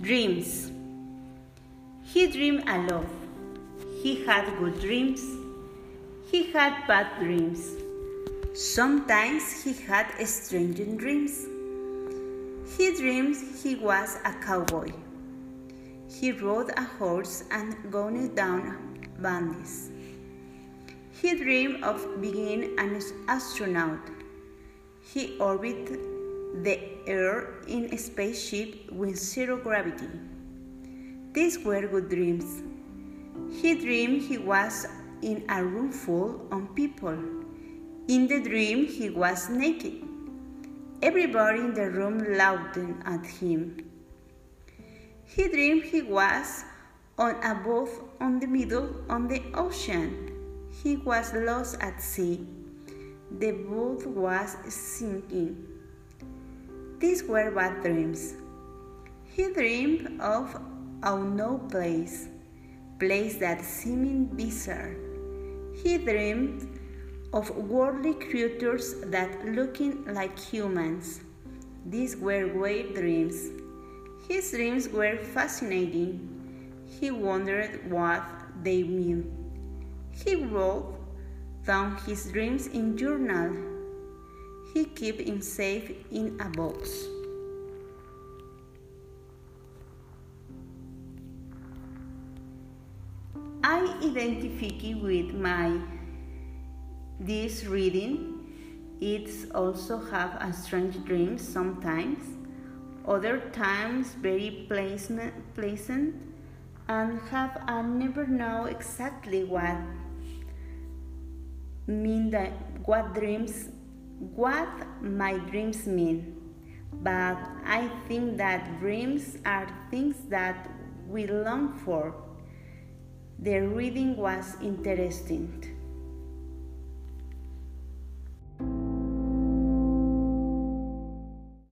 Dreams. He dreamed a lot. He had good dreams. He had bad dreams. Sometimes he had strange dreams. He dreamed he was a cowboy. He rode a horse and gunned down bandits. He dreamed of being an astronaut. He orbited the air in a spaceship with zero gravity. These were good dreams. He dreamed he was in a room full of people. In the dream, he was naked. Everybody in the room laughed at him. He dreamed he was on a boat on the middle of the ocean. He was lost at sea. The boat was sinking. These were bad dreams. He dreamed of a unknown place, place that seemed bizarre. He dreamed of worldly creatures that looking like humans. These were weird dreams. His dreams were fascinating. He wondered what they meant. He wrote down his dreams in journal he kept him safe in a box. I identify with my this reading. It's also have a strange dreams sometimes, other times very pleasant, pleasant and have I never know exactly what mean that what dreams what my dreams mean, but I think that dreams are things that we long for. The reading was interesting.